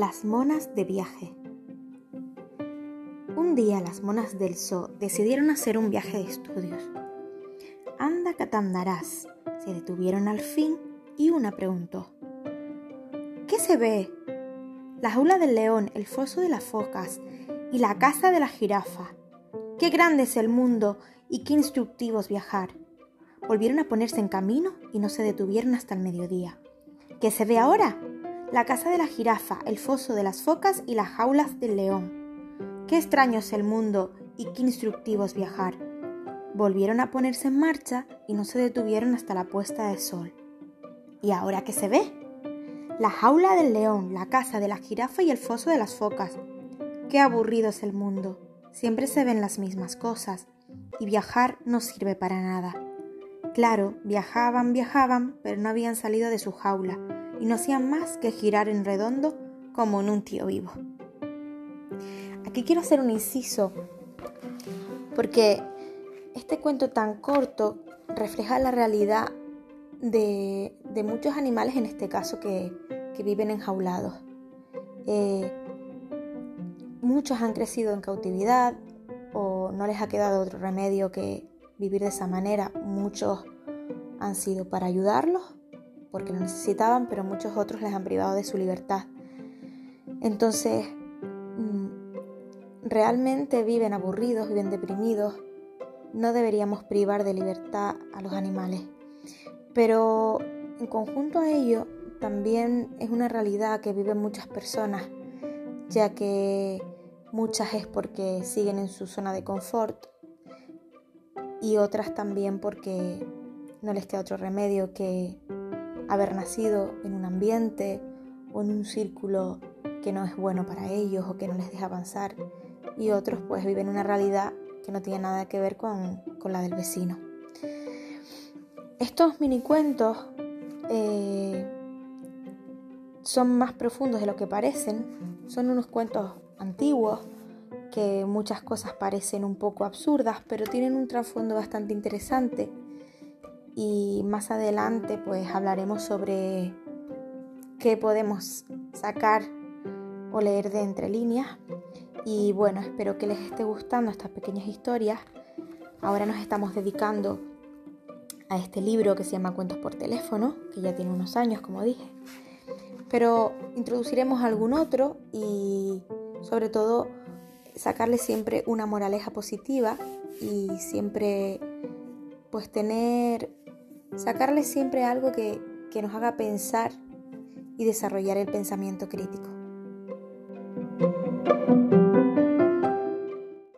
Las monas de viaje. Un día las monas del zoo decidieron hacer un viaje de estudios. Anda catandarás. Se detuvieron al fin y una preguntó. ¿Qué se ve? La jaula del león, el foso de las focas y la casa de la jirafa. Qué grande es el mundo y qué instructivos viajar. Volvieron a ponerse en camino y no se detuvieron hasta el mediodía. ¿Qué se ve ahora? La casa de la jirafa, el foso de las focas y las jaulas del león. Qué extraño es el mundo y qué instructivo es viajar. Volvieron a ponerse en marcha y no se detuvieron hasta la puesta de sol. ¿Y ahora qué se ve? La jaula del león, la casa de la jirafa y el foso de las focas. Qué aburrido es el mundo. Siempre se ven las mismas cosas y viajar no sirve para nada. Claro, viajaban, viajaban, pero no habían salido de su jaula y no hacían más que girar en redondo como en un tío vivo. Aquí quiero hacer un inciso porque este cuento tan corto refleja la realidad de, muchos animales, en este caso, que, viven enjaulados. Eh, muchos han crecido en cautividad o no les ha quedado otro remedio que vivir de esa manera. Muchos han sido para ayudarlos porque lo necesitaban, pero muchos otros les han privado de su libertad. Entonces, mm, realmente viven aburridos, viven deprimidos. No deberíamos privar de libertad a los animales. Pero en conjunto a ello, también es una realidad que viven muchas personas, ya que muchas es porque siguen en su zona de confort y otras también porque no les queda otro remedio que haber nacido en un ambiente o en un círculo que no es bueno para ellos o que no les deja avanzar. Y otros pues viven una realidad que no tiene nada que ver con, la del vecino. Estos mini cuentos eh, son más profundos de lo que parecen, son unos cuentos antiguos que muchas cosas parecen un poco absurdas, pero tienen un trasfondo bastante interesante y más adelante pues hablaremos sobre qué podemos sacar o leer de entre líneas y bueno, espero que les esté gustando estas pequeñas historias. Ahora nos estamos dedicando a este libro que se llama Cuentos por teléfono, que ya tiene unos años, como dije. Pero introduciremos algún otro y sobre todo sacarle siempre una moraleja positiva y siempre pues tener sacarle siempre algo que, que nos haga pensar y desarrollar el pensamiento crítico.